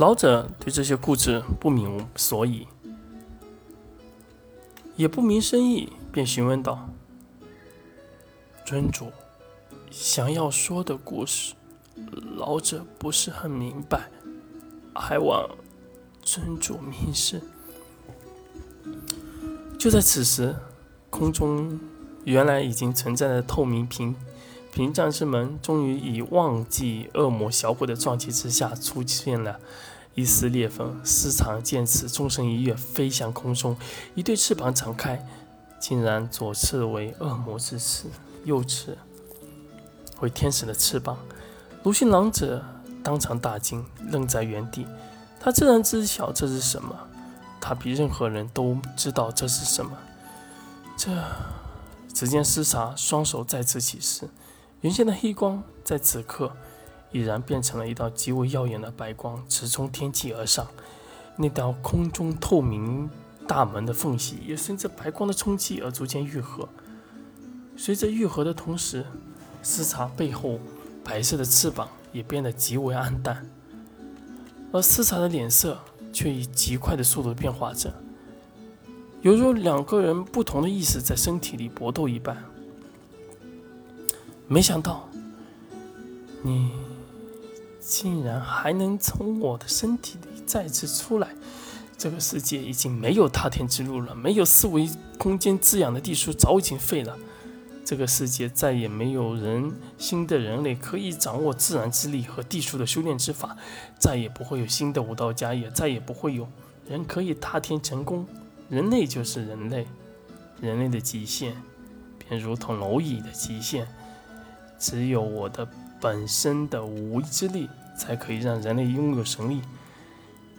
老者对这些故事不明所以，也不明深意，便询问道：“尊主想要说的故事，老者不是很明白，还望尊主明示。”就在此时，空中原来已经存在的透明屏屏障之门，终于以忘记恶魔小鬼的撞击之下出现了。一丝裂缝，丝长见此，纵身一跃，飞向空中。一对翅膀展开，竟然左翅为恶魔之翅，右翅为天使的翅膀。卢迅狼者当场大惊，愣在原地。他自然知晓这是什么，他比任何人都知道这是什么。这，只见斯查双手再次起势，原先的黑光在此刻。已然变成了一道极为耀眼的白光，直冲天际而上。那道空中透明大门的缝隙也随着白光的冲击而逐渐愈合。随着愈合的同时，斯查背后白色的翅膀也变得极为暗淡，而斯查的脸色却以极快的速度变化着，犹如两个人不同的意识在身体里搏斗一般。没想到，你。竟然还能从我的身体里再次出来！这个世界已经没有踏天之路了，没有四维空间滋养的地书早已经废了。这个世界再也没有人新的人类可以掌握自然之力和地书的修炼之法，再也不会有新的武道家，也再也不会有人可以踏天成功。人类就是人类，人类的极限便如同蝼蚁的极限，只有我的。本身的无意之力，才可以让人类拥有神力。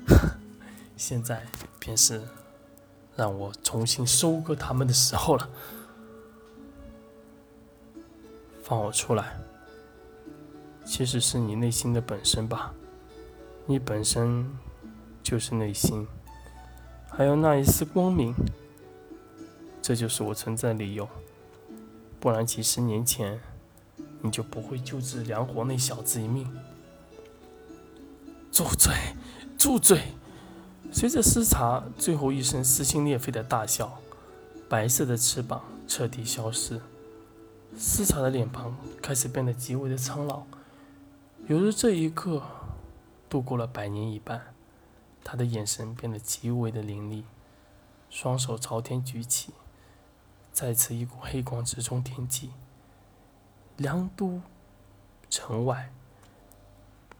现在便是让我重新收割他们的时候了。放我出来！其实是你内心的本身吧？你本身就是内心，还有那一丝光明。这就是我存在理由。不然几十年前。你就不会救治梁国那小子一命。住嘴！住嘴！随着斯查最后一声撕心裂肺的大笑，白色的翅膀彻底消失，斯查的脸庞开始变得极为的苍老，犹如这一刻度过了百年一般。他的眼神变得极为的凌厉，双手朝天举起，再次一股黑光直冲天际。梁都城外，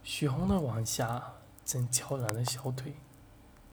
血红的晚霞正悄然的消退。